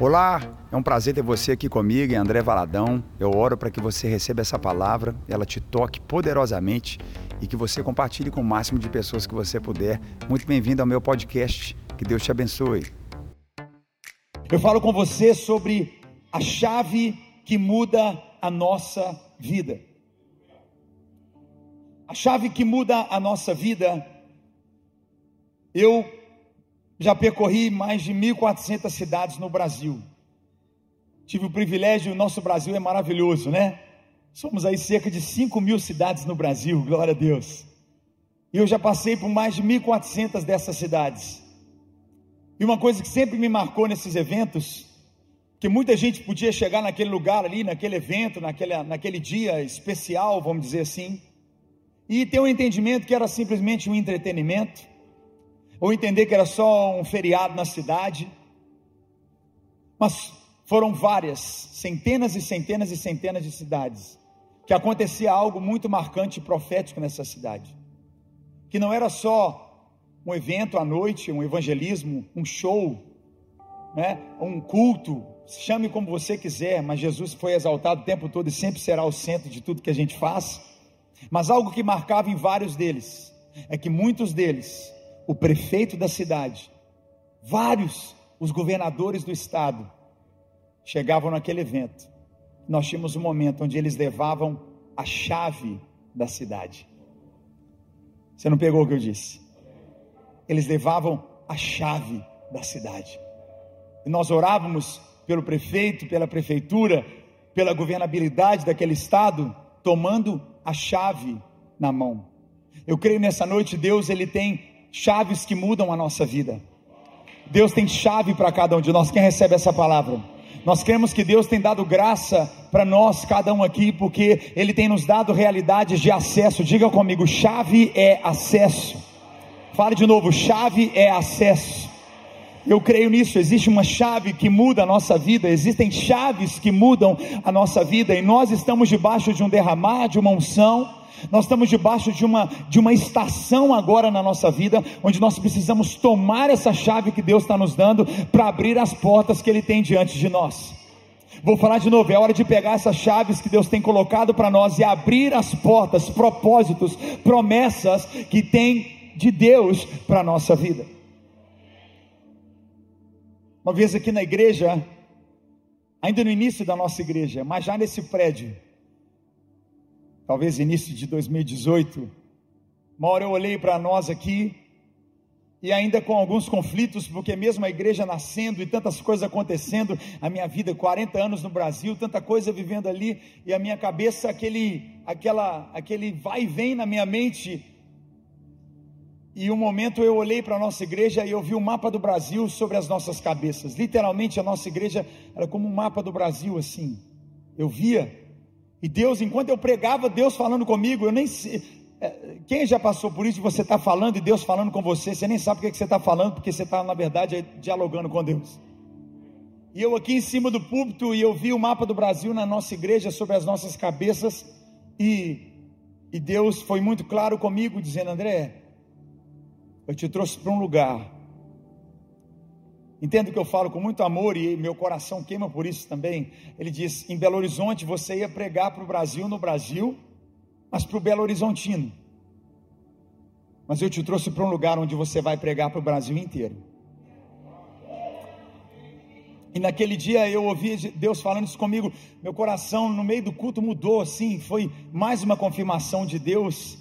Olá, é um prazer ter você aqui comigo, André Valadão. Eu oro para que você receba essa palavra, ela te toque poderosamente e que você compartilhe com o máximo de pessoas que você puder. Muito bem-vindo ao meu podcast. Que Deus te abençoe. Eu falo com você sobre a chave que muda a nossa vida. A chave que muda a nossa vida. Eu já percorri mais de 1.400 cidades no Brasil. Tive o privilégio, o nosso Brasil é maravilhoso, né? Somos aí cerca de 5 mil cidades no Brasil, glória a Deus. E eu já passei por mais de 1.400 dessas cidades. E uma coisa que sempre me marcou nesses eventos, que muita gente podia chegar naquele lugar ali, naquele evento, naquele, naquele dia especial, vamos dizer assim, e ter um entendimento que era simplesmente um entretenimento, ou entender que era só um feriado na cidade. Mas foram várias, centenas e centenas e centenas de cidades, que acontecia algo muito marcante e profético nessa cidade. Que não era só um evento à noite, um evangelismo, um show, né? um culto, chame como você quiser, mas Jesus foi exaltado o tempo todo e sempre será o centro de tudo que a gente faz. Mas algo que marcava em vários deles é que muitos deles o prefeito da cidade, vários, os governadores do estado, chegavam naquele evento. Nós tínhamos um momento onde eles levavam a chave da cidade. Você não pegou o que eu disse? Eles levavam a chave da cidade. E nós orávamos pelo prefeito, pela prefeitura, pela governabilidade daquele estado, tomando a chave na mão. Eu creio nessa noite, Deus, ele tem chaves que mudam a nossa vida. Deus tem chave para cada um de nós. Quem recebe essa palavra? Nós cremos que Deus tem dado graça para nós, cada um aqui, porque Ele tem nos dado realidades de acesso. Diga comigo: chave é acesso. Fale de novo: chave é acesso. Eu creio nisso, existe uma chave que muda a nossa vida, existem chaves que mudam a nossa vida, e nós estamos debaixo de um derramar, de uma unção, nós estamos debaixo de uma, de uma estação agora na nossa vida, onde nós precisamos tomar essa chave que Deus está nos dando para abrir as portas que Ele tem diante de nós. Vou falar de novo, é hora de pegar essas chaves que Deus tem colocado para nós e abrir as portas, propósitos, promessas que tem de Deus para a nossa vida. Uma vez aqui na igreja, ainda no início da nossa igreja, mas já nesse prédio, talvez início de 2018, uma hora eu olhei para nós aqui, e ainda com alguns conflitos, porque mesmo a igreja nascendo e tantas coisas acontecendo, a minha vida, 40 anos no Brasil, tanta coisa vivendo ali, e a minha cabeça, aquele, aquela, aquele vai e vem na minha mente. E um momento eu olhei para a nossa igreja e eu vi o mapa do Brasil sobre as nossas cabeças. Literalmente a nossa igreja era como um mapa do Brasil assim. Eu via e Deus, enquanto eu pregava, Deus falando comigo, eu nem sei. É, quem já passou por isso? Você está falando e Deus falando com você, você nem sabe o que, é você está falando, porque você está, na verdade, dialogando com Deus. E eu aqui em cima do púlpito, e eu vi o mapa do Brasil na nossa igreja, sobre as nossas cabeças, e, e Deus foi muito claro comigo, dizendo: André, eu te trouxe para um lugar Entendo que eu falo com muito amor e meu coração queima por isso também. Ele diz: em Belo Horizonte você ia pregar para o Brasil no Brasil, mas para o Belo Horizontino. Mas eu te trouxe para um lugar onde você vai pregar para o Brasil inteiro. E naquele dia eu ouvi Deus falando isso comigo, meu coração no meio do culto mudou assim, foi mais uma confirmação de Deus.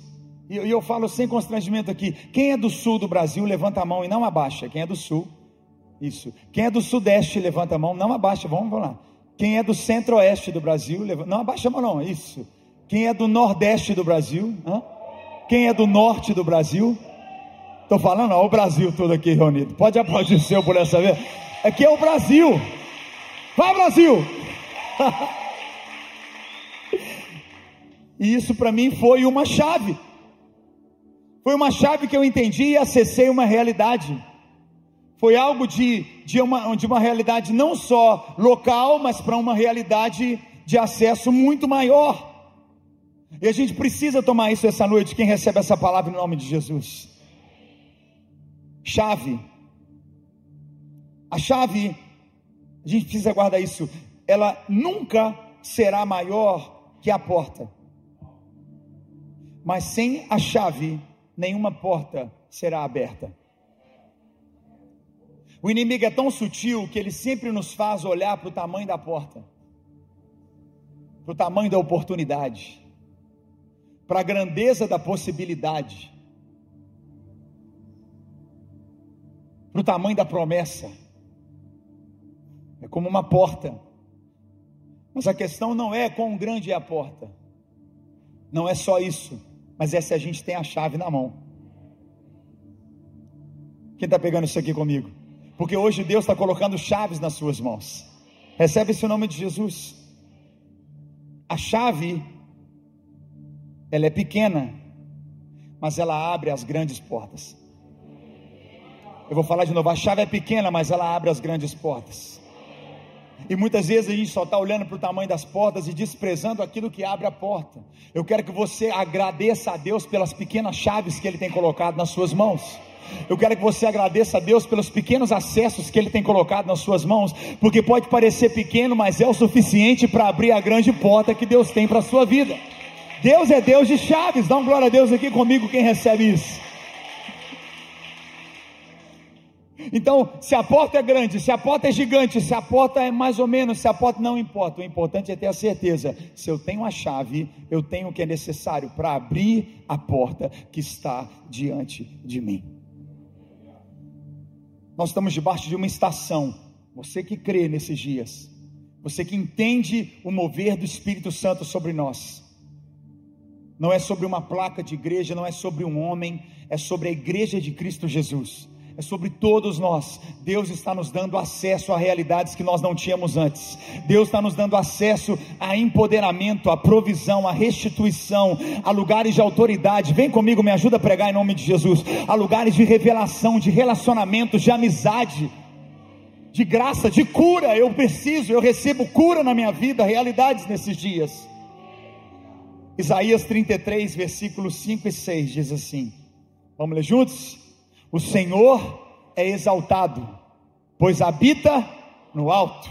E eu falo sem constrangimento aqui: quem é do sul do Brasil, levanta a mão e não abaixa. Quem é do sul? Isso. Quem é do Sudeste, levanta a mão. Não abaixa, vamos, vamos lá. Quem é do Centro-Oeste do Brasil, levanta... não abaixa a mão, não. Isso. Quem é do Nordeste do Brasil? Hã? Quem é do Norte do Brasil? Estou falando, ó, o Brasil todo aqui reunido. Pode aplaudir o seu por essa vez. Aqui é o Brasil. Vai, Brasil! e isso para mim foi uma chave. Foi uma chave que eu entendi e acessei uma realidade. Foi algo de, de, uma, de uma realidade não só local, mas para uma realidade de acesso muito maior. E a gente precisa tomar isso essa noite. Quem recebe essa palavra em nome de Jesus? Chave. A chave A gente precisa guardar isso. Ela nunca será maior que a porta. Mas sem a chave, nenhuma porta será aberta. O inimigo é tão sutil que ele sempre nos faz olhar para o tamanho da porta, para o tamanho da oportunidade, para a grandeza da possibilidade, para o tamanho da promessa. É como uma porta. Mas a questão não é quão grande é a porta. Não é só isso. Mas é se a gente tem a chave na mão. Quem está pegando isso aqui comigo? Porque hoje Deus está colocando chaves nas suas mãos. Recebe esse nome de Jesus. A chave, ela é pequena, mas ela abre as grandes portas. Eu vou falar de novo: a chave é pequena, mas ela abre as grandes portas. E muitas vezes a gente só está olhando para o tamanho das portas e desprezando aquilo que abre a porta. Eu quero que você agradeça a Deus pelas pequenas chaves que Ele tem colocado nas suas mãos. Eu quero que você agradeça a Deus pelos pequenos acessos que Ele tem colocado nas suas mãos, porque pode parecer pequeno, mas é o suficiente para abrir a grande porta que Deus tem para a sua vida. Deus é Deus de chaves, dá um glória a Deus aqui comigo quem recebe isso. Então, se a porta é grande, se a porta é gigante, se a porta é mais ou menos, se a porta não importa, o importante é ter a certeza: se eu tenho a chave, eu tenho o que é necessário para abrir a porta que está diante de mim. Nós estamos debaixo de uma estação. Você que crê nesses dias, você que entende o mover do Espírito Santo sobre nós, não é sobre uma placa de igreja, não é sobre um homem, é sobre a igreja de Cristo Jesus é sobre todos nós. Deus está nos dando acesso a realidades que nós não tínhamos antes. Deus está nos dando acesso a empoderamento, a provisão, a restituição, a lugares de autoridade. Vem comigo, me ajuda a pregar em nome de Jesus. A lugares de revelação, de relacionamentos, de amizade, de graça, de cura. Eu preciso, eu recebo cura na minha vida, realidades nesses dias. Isaías 33, versículos 5 e 6 diz assim: Vamos ler juntos? O Senhor é exaltado, pois habita no alto.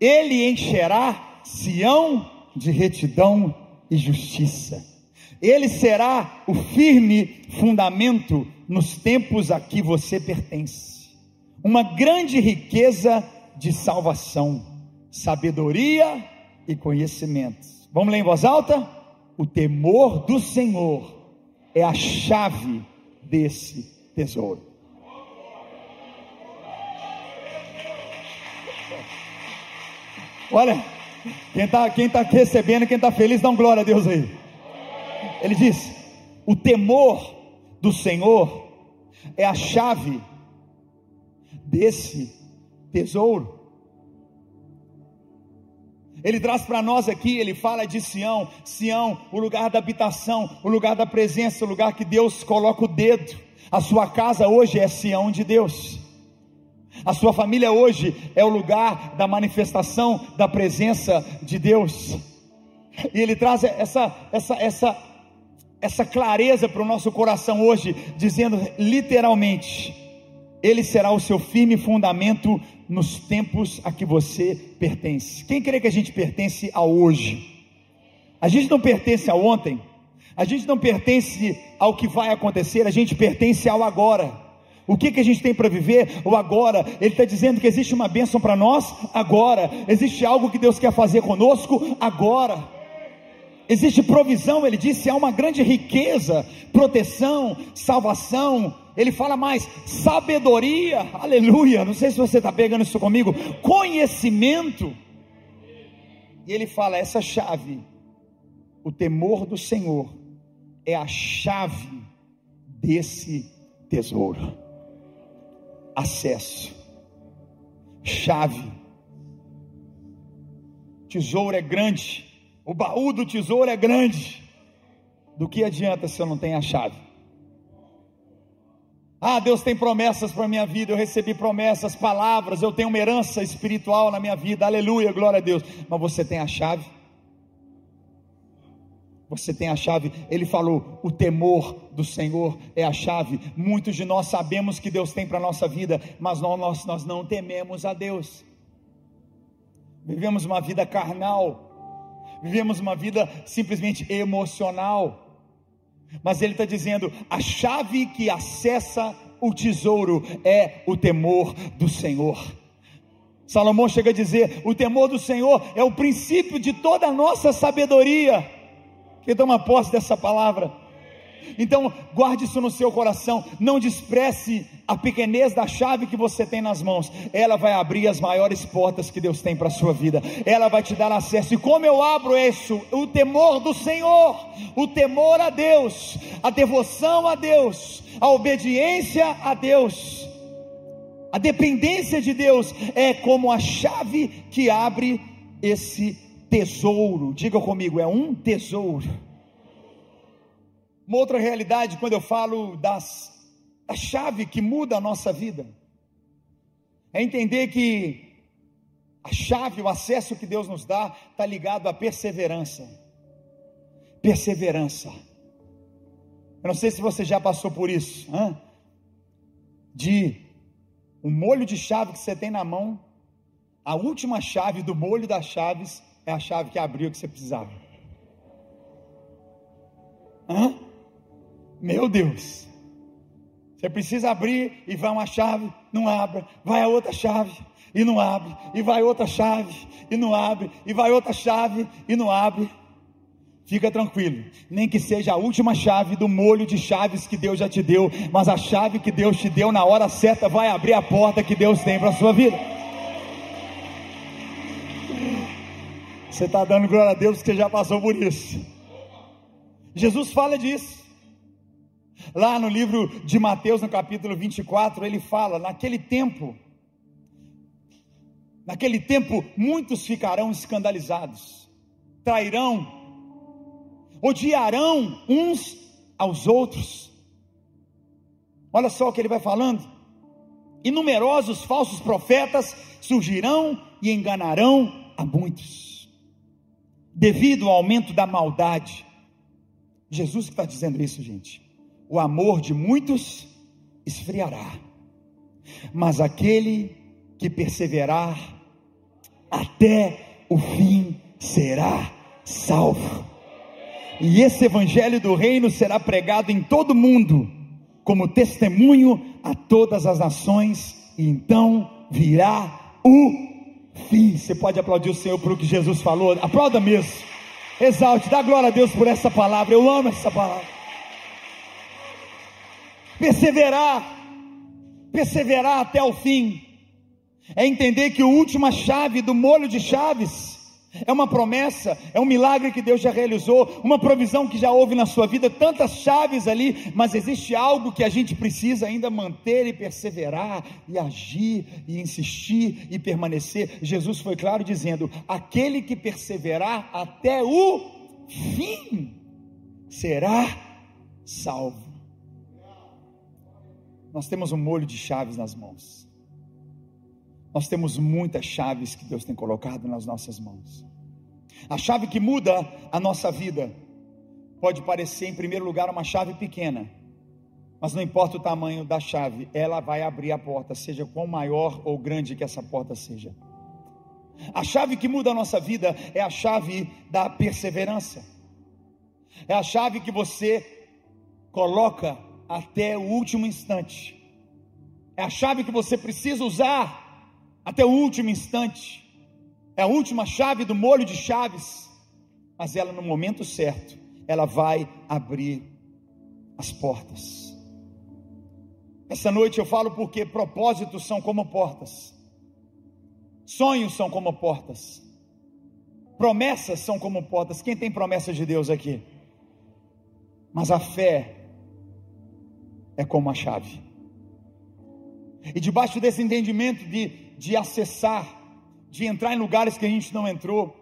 Ele encherá Sião de retidão e justiça. Ele será o firme fundamento nos tempos a que você pertence. Uma grande riqueza de salvação, sabedoria e conhecimento. Vamos ler em voz alta? O temor do Senhor é a chave desse tesouro. Olha, quem está quem tá recebendo, quem está feliz, dá um glória a Deus aí. Ele diz: o temor do Senhor é a chave desse tesouro. Ele traz para nós aqui, ele fala de Sião, Sião, o lugar da habitação, o lugar da presença, o lugar que Deus coloca o dedo. A sua casa hoje é Sião de Deus. A sua família hoje é o lugar da manifestação da presença de Deus. E ele traz essa essa essa essa clareza para o nosso coração hoje, dizendo literalmente: ele será o seu firme fundamento nos tempos a que você pertence. Quem crê que a gente pertence a hoje? A gente não pertence a ontem, a gente não pertence ao que vai acontecer, a gente pertence ao agora. O que, que a gente tem para viver? O agora. Ele está dizendo que existe uma bênção para nós agora. Existe algo que Deus quer fazer conosco agora. Existe provisão, ele disse, há uma grande riqueza, proteção, salvação. Ele fala mais, sabedoria, aleluia. Não sei se você está pegando isso comigo. Conhecimento. E ele fala: essa chave, o temor do Senhor, é a chave desse tesouro. Acesso, chave. Tesouro é grande, o baú do tesouro é grande. Do que adianta se eu não tenho a chave? Ah, Deus tem promessas para a minha vida, eu recebi promessas, palavras, eu tenho uma herança espiritual na minha vida, aleluia, glória a Deus. Mas você tem a chave? Você tem a chave. Ele falou: o temor do Senhor é a chave. Muitos de nós sabemos que Deus tem para a nossa vida, mas nós, nós, não tememos a Deus. vivemos uma vida carnal, vivemos uma vida simplesmente emocional. Mas ele está dizendo: a chave que acessa o tesouro é o temor do Senhor. Salomão chega a dizer: o temor do Senhor é o princípio de toda a nossa sabedoria. Quem toma posse dessa palavra? Então, guarde isso no seu coração. Não despreze a pequenez da chave que você tem nas mãos. Ela vai abrir as maiores portas que Deus tem para a sua vida. Ela vai te dar acesso. E como eu abro isso? O temor do Senhor, o temor a Deus, a devoção a Deus, a obediência a Deus. A dependência de Deus é como a chave que abre esse tesouro. Diga comigo, é um tesouro uma outra realidade quando eu falo das, da chave que muda a nossa vida. É entender que a chave, o acesso que Deus nos dá, está ligado à perseverança. Perseverança. Eu não sei se você já passou por isso. Hein? De um molho de chave que você tem na mão, a última chave do molho das chaves é a chave que abriu que você precisava. Hã? Meu Deus. Você precisa abrir e vai uma chave, não abre, vai a outra chave e não abre, e vai outra chave e não abre, e vai outra chave e não abre. Fica tranquilo, nem que seja a última chave do molho de chaves que Deus já te deu, mas a chave que Deus te deu na hora certa vai abrir a porta que Deus tem para a sua vida. Você está dando glória a Deus porque já passou por isso. Jesus fala disso. Lá no livro de Mateus, no capítulo 24, ele fala: naquele tempo, naquele tempo, muitos ficarão escandalizados, trairão, odiarão uns aos outros. Olha só o que ele vai falando. E numerosos falsos profetas surgirão e enganarão a muitos, devido ao aumento da maldade. Jesus que está dizendo isso, gente o amor de muitos esfriará, mas aquele que perseverar até o fim será salvo. E esse evangelho do reino será pregado em todo o mundo, como testemunho a todas as nações, e então virá o fim. Você pode aplaudir o Senhor por o que Jesus falou? Aplauda mesmo. Exalte, dá glória a Deus por essa palavra. Eu amo essa palavra. Perseverar, perseverar até o fim, é entender que a última chave do molho de chaves é uma promessa, é um milagre que Deus já realizou, uma provisão que já houve na sua vida, tantas chaves ali, mas existe algo que a gente precisa ainda manter e perseverar, e agir, e insistir e permanecer. Jesus foi claro dizendo: aquele que perseverar até o fim será salvo. Nós temos um molho de chaves nas mãos. Nós temos muitas chaves que Deus tem colocado nas nossas mãos. A chave que muda a nossa vida pode parecer, em primeiro lugar, uma chave pequena, mas não importa o tamanho da chave, ela vai abrir a porta, seja quão maior ou grande que essa porta seja. A chave que muda a nossa vida é a chave da perseverança, é a chave que você coloca até o último instante. É a chave que você precisa usar até o último instante. É a última chave do molho de chaves. Mas ela, no momento certo, ela vai abrir as portas. Essa noite eu falo porque propósitos são como portas, sonhos são como portas, promessas são como portas. Quem tem promessa de Deus aqui? Mas a fé é como a chave. E debaixo desse entendimento de, de acessar, de entrar em lugares que a gente não entrou,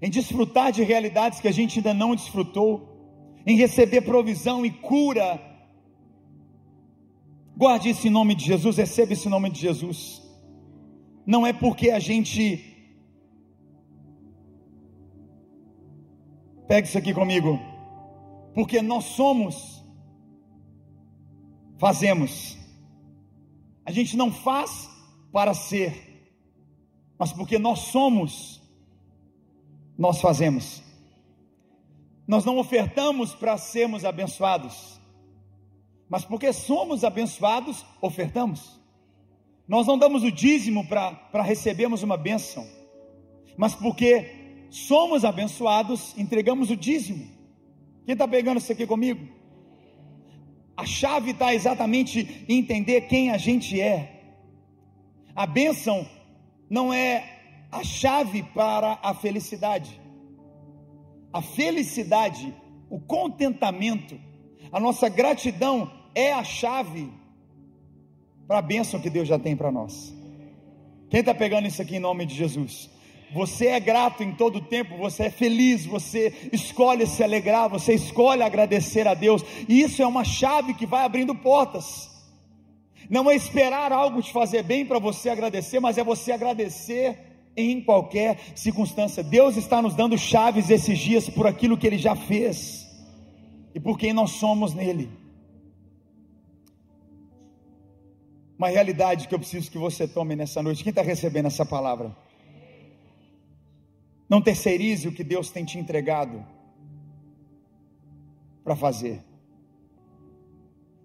em desfrutar de realidades que a gente ainda não desfrutou, em receber provisão e cura, guarde esse nome de Jesus, receba esse nome de Jesus. Não é porque a gente. Pegue isso aqui comigo. Porque nós somos fazemos. A gente não faz para ser. mas porque nós somos, nós fazemos. Nós não ofertamos para sermos abençoados, mas porque somos abençoados, ofertamos. Nós não damos o dízimo para recebermos uma bênção, mas porque somos abençoados, entregamos o dízimo. Quem está pegando isso aqui comigo? A chave está exatamente em entender quem a gente é. A bênção não é a chave para a felicidade. A felicidade, o contentamento, a nossa gratidão é a chave para a bênção que Deus já tem para nós. Quem está pegando isso aqui em nome de Jesus? Você é grato em todo tempo, você é feliz, você escolhe se alegrar, você escolhe agradecer a Deus, e isso é uma chave que vai abrindo portas. Não é esperar algo te fazer bem para você agradecer, mas é você agradecer em qualquer circunstância. Deus está nos dando chaves esses dias por aquilo que Ele já fez e por quem nós somos nele. Uma realidade que eu preciso que você tome nessa noite. Quem está recebendo essa palavra? Não terceirize o que Deus tem te entregado para fazer.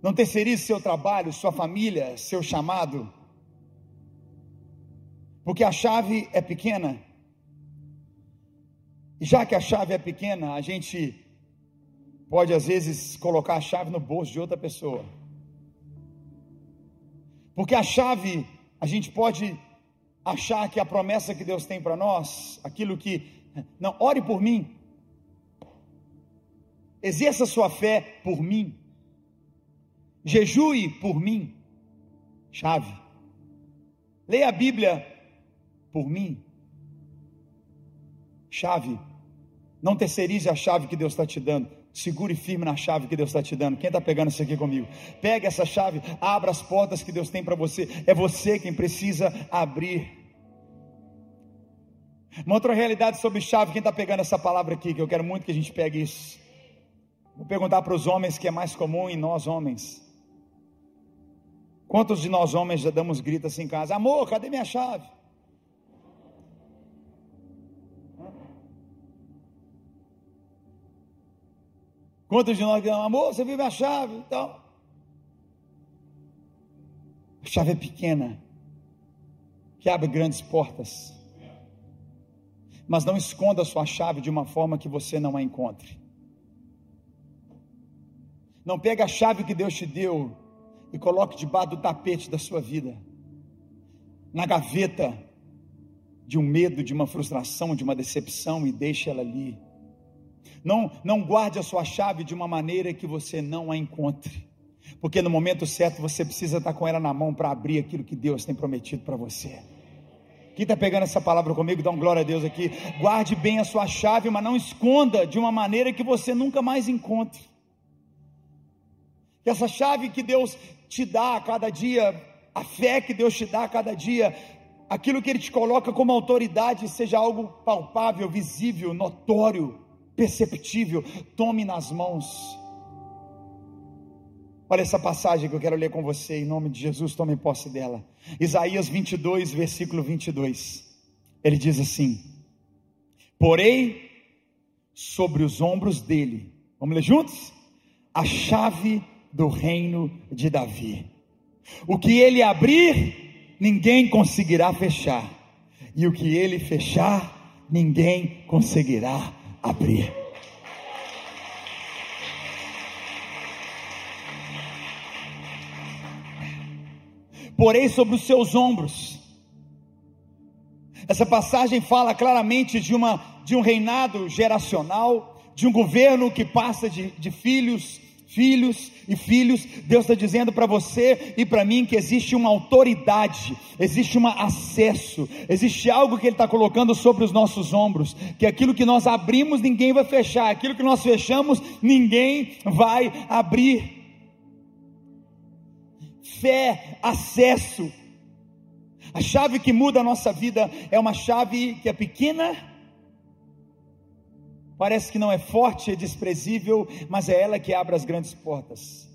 Não terceirize seu trabalho, sua família, seu chamado. Porque a chave é pequena. E já que a chave é pequena, a gente pode às vezes colocar a chave no bolso de outra pessoa. Porque a chave, a gente pode achar que a promessa que Deus tem para nós, aquilo que. Não, ore por mim. Exerça sua fé por mim. Jejue por mim. Chave. Leia a Bíblia por mim. Chave. Não terceirize a chave que Deus está te dando. Segure firme na chave que Deus está te dando. Quem está pegando isso aqui comigo? Pega essa chave, abra as portas que Deus tem para você. É você quem precisa abrir. Uma outra realidade sobre chave, quem está pegando essa palavra aqui, que eu quero muito que a gente pegue isso. Vou perguntar para os homens que é mais comum em nós homens. Quantos de nós homens já damos gritos assim em casa? Amor, cadê minha chave? Quantos de nós amor, você viu minha chave? Então, a chave é pequena, que abre grandes portas. Mas não esconda a sua chave de uma forma que você não a encontre. Não pega a chave que Deus te deu e coloque debaixo do tapete da sua vida, na gaveta de um medo, de uma frustração, de uma decepção e deixe ela ali. Não, não guarde a sua chave de uma maneira que você não a encontre. Porque no momento certo você precisa estar com ela na mão para abrir aquilo que Deus tem prometido para você. Quem está pegando essa palavra comigo, dá um glória a Deus aqui. Guarde bem a sua chave, mas não esconda de uma maneira que você nunca mais encontre. Essa chave que Deus te dá a cada dia, a fé que Deus te dá a cada dia, aquilo que Ele te coloca como autoridade, seja algo palpável, visível, notório perceptível, tome nas mãos. Olha essa passagem que eu quero ler com você, em nome de Jesus, tome posse dela. Isaías 22, versículo 22. Ele diz assim: Porei sobre os ombros dele, vamos ler juntos? A chave do reino de Davi. O que ele abrir, ninguém conseguirá fechar, e o que ele fechar, ninguém conseguirá abrir. Porém, sobre os seus ombros. Essa passagem fala claramente de, uma, de um reinado geracional, de um governo que passa de, de filhos filhos e filhos, Deus está dizendo para você e para mim que existe uma autoridade, existe um acesso, existe algo que Ele está colocando sobre os nossos ombros, que aquilo que nós abrimos ninguém vai fechar, aquilo que nós fechamos ninguém vai abrir. Fé, acesso. A chave que muda a nossa vida é uma chave que é pequena, Parece que não é forte, é desprezível, mas é ela que abre as grandes portas.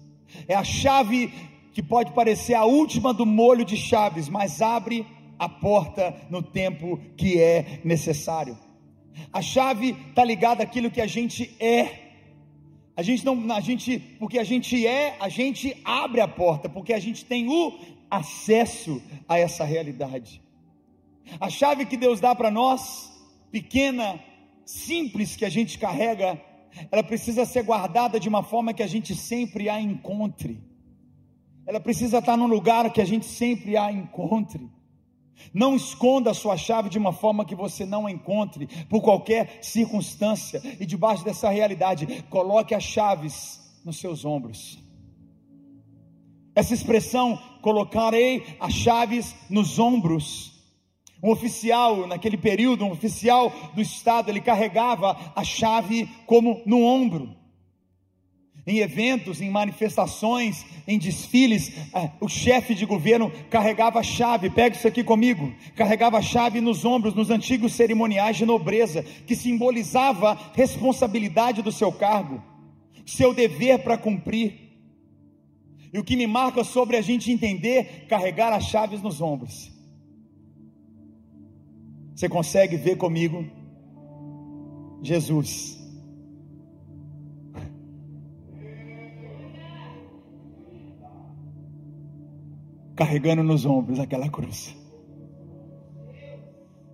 É a chave que pode parecer a última do molho de chaves, mas abre a porta no tempo que é necessário. A chave está ligada àquilo que a gente é. A gente não, a gente, porque a gente é, a gente abre a porta, porque a gente tem o acesso a essa realidade. A chave que Deus dá para nós, pequena, simples que a gente carrega, ela precisa ser guardada de uma forma que a gente sempre a encontre. Ela precisa estar num lugar que a gente sempre a encontre. Não esconda a sua chave de uma forma que você não a encontre por qualquer circunstância. E debaixo dessa realidade, coloque as chaves nos seus ombros. Essa expressão, colocarei as chaves nos ombros. Um oficial, naquele período, um oficial do Estado, ele carregava a chave como no ombro em eventos, em manifestações, em desfiles, é, o chefe de governo carregava a chave, pega isso aqui comigo, carregava a chave nos ombros, nos antigos cerimoniais de nobreza, que simbolizava responsabilidade do seu cargo, seu dever para cumprir. E o que me marca sobre a gente entender carregar as chaves nos ombros. Você consegue ver comigo Jesus carregando nos ombros aquela cruz.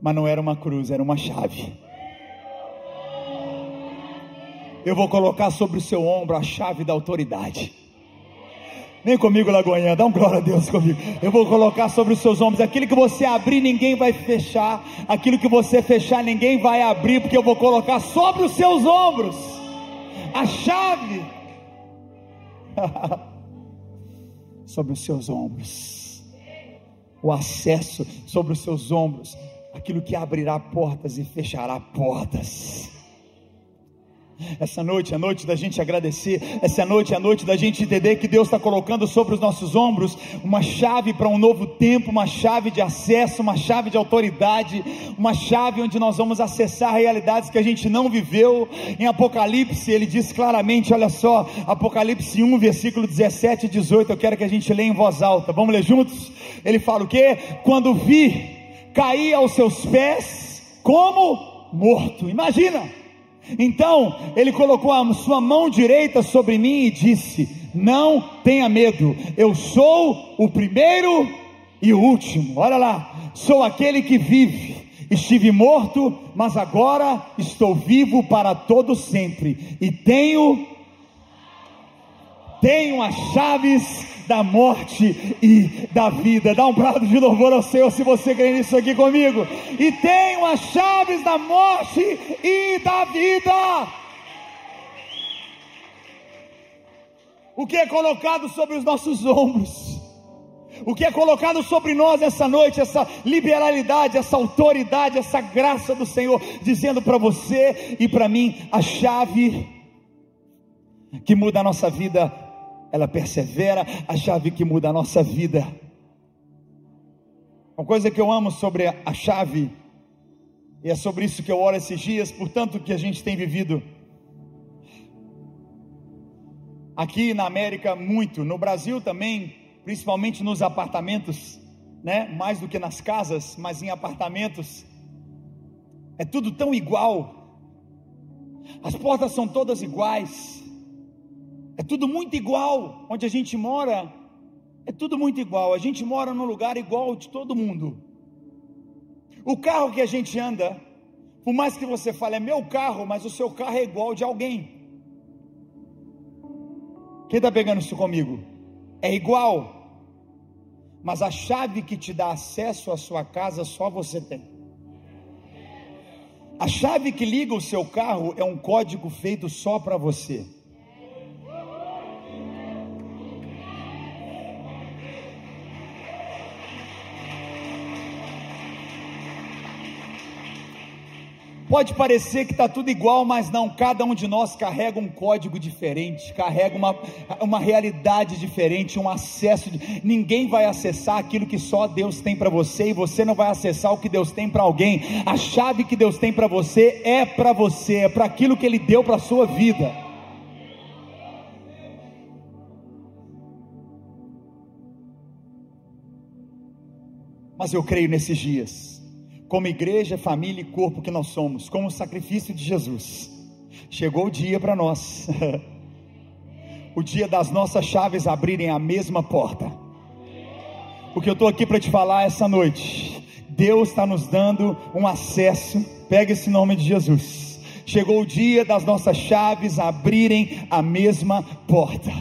Mas não era uma cruz, era uma chave. Eu vou colocar sobre o seu ombro a chave da autoridade. Vem comigo, Lagoinha, dá um glória a Deus comigo. Eu vou colocar sobre os seus ombros aquilo que você abrir, ninguém vai fechar. Aquilo que você fechar, ninguém vai abrir, porque eu vou colocar sobre os seus ombros a chave. sobre os seus ombros, o acesso sobre os seus ombros, aquilo que abrirá portas e fechará portas. Essa noite é a noite da gente agradecer. Essa noite é a noite da gente entender que Deus está colocando sobre os nossos ombros uma chave para um novo tempo, uma chave de acesso, uma chave de autoridade, uma chave onde nós vamos acessar realidades que a gente não viveu. Em Apocalipse, ele diz claramente: olha só, Apocalipse 1, versículo 17 e 18. Eu quero que a gente leia em voz alta. Vamos ler juntos? Ele fala o que? Quando vi, caí aos seus pés como morto. Imagina então ele colocou a sua mão direita sobre mim e disse: Não tenha medo, eu sou o primeiro e o último. Olha lá, sou aquele que vive. Estive morto, mas agora estou vivo para todo sempre e tenho tenho as chaves da morte e da vida. Dá um brado de louvor ao Senhor se você crê nisso aqui comigo. E tenho as chaves da morte e da vida. O que é colocado sobre os nossos ombros? O que é colocado sobre nós essa noite, essa liberalidade, essa autoridade, essa graça do Senhor, dizendo para você e para mim a chave que muda a nossa vida ela persevera, a chave que muda a nossa vida. Uma coisa que eu amo sobre a chave, e é sobre isso que eu oro esses dias, portanto que a gente tem vivido aqui na América muito, no Brasil também, principalmente nos apartamentos, né? Mais do que nas casas, mas em apartamentos. É tudo tão igual. As portas são todas iguais. É tudo muito igual. Onde a gente mora, é tudo muito igual. A gente mora num lugar igual de todo mundo. O carro que a gente anda, por mais que você fale, é meu carro, mas o seu carro é igual de alguém. Quem está pegando isso comigo? É igual. Mas a chave que te dá acesso à sua casa só você tem. A chave que liga o seu carro é um código feito só para você. Pode parecer que está tudo igual, mas não, cada um de nós carrega um código diferente, carrega uma, uma realidade diferente, um acesso. De, ninguém vai acessar aquilo que só Deus tem para você e você não vai acessar o que Deus tem para alguém. A chave que Deus tem para você é para você, é para aquilo que Ele deu para a sua vida. Mas eu creio nesses dias, como igreja, família e corpo que nós somos, como o sacrifício de Jesus. Chegou o dia para nós, o dia das nossas chaves abrirem a mesma porta. O que eu estou aqui para te falar essa noite, Deus está nos dando um acesso, pega esse nome de Jesus. Chegou o dia das nossas chaves abrirem a mesma porta.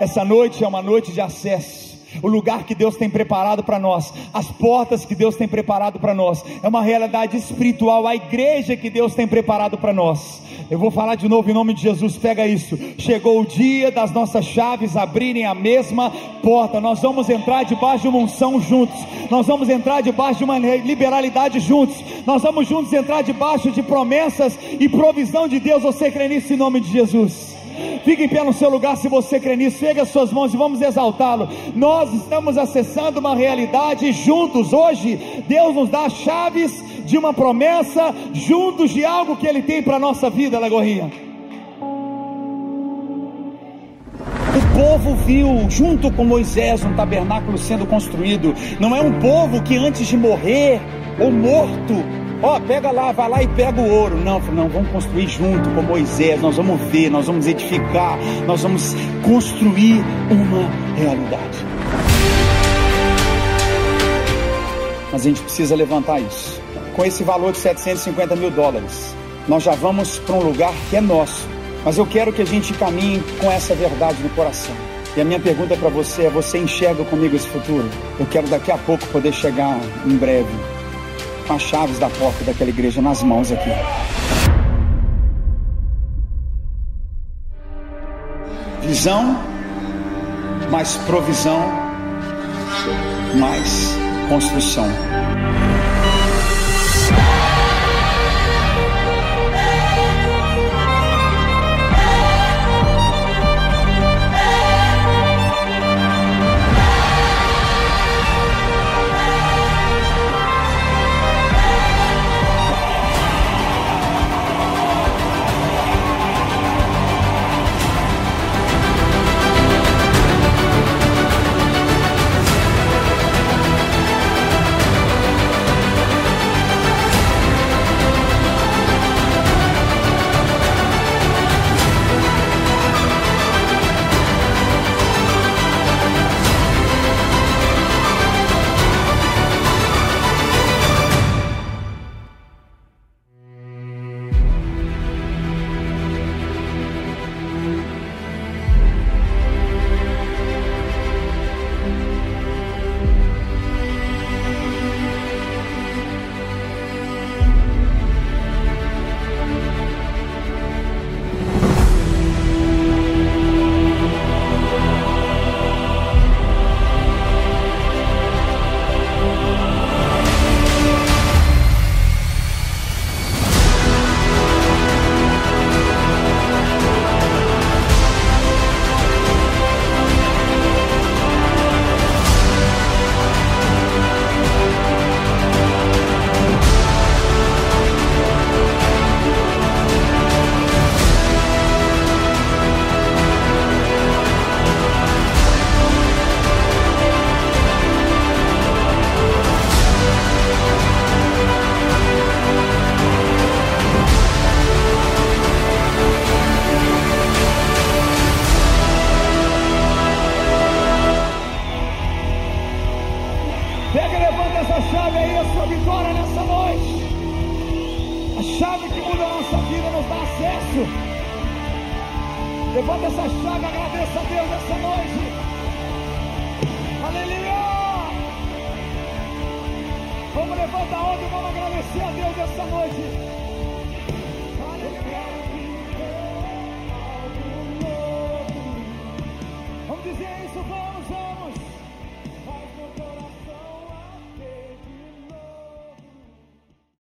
Essa noite é uma noite de acesso o lugar que Deus tem preparado para nós, as portas que Deus tem preparado para nós, é uma realidade espiritual, a igreja que Deus tem preparado para nós. Eu vou falar de novo em nome de Jesus, pega isso. Chegou o dia das nossas chaves abrirem a mesma porta. Nós vamos entrar debaixo de uma unção juntos. Nós vamos entrar debaixo de uma liberalidade juntos. Nós vamos juntos entrar debaixo de promessas e provisão de Deus. Você crê nisso em nome de Jesus? Fique em pé no seu lugar se você crê nisso. Pega as suas mãos e vamos exaltá-lo. Nós estamos acessando uma realidade juntos. Hoje, Deus nos dá chaves de uma promessa, juntos de algo que Ele tem para a nossa vida, Legorrinha. O povo viu, junto com Moisés, um tabernáculo sendo construído. Não é um povo que antes de morrer ou morto Ó, pega lá, vai lá e pega o ouro. Não, não, vamos construir junto com Moisés. Nós vamos ver, nós vamos edificar, nós vamos construir uma realidade. Mas a gente precisa levantar isso. Com esse valor de 750 mil dólares, nós já vamos para um lugar que é nosso. Mas eu quero que a gente caminhe com essa verdade no coração. E a minha pergunta para você é: você enxerga comigo esse futuro? Eu quero daqui a pouco poder chegar em breve com as chaves da porta daquela igreja nas mãos aqui. Visão, mais provisão, mais construção.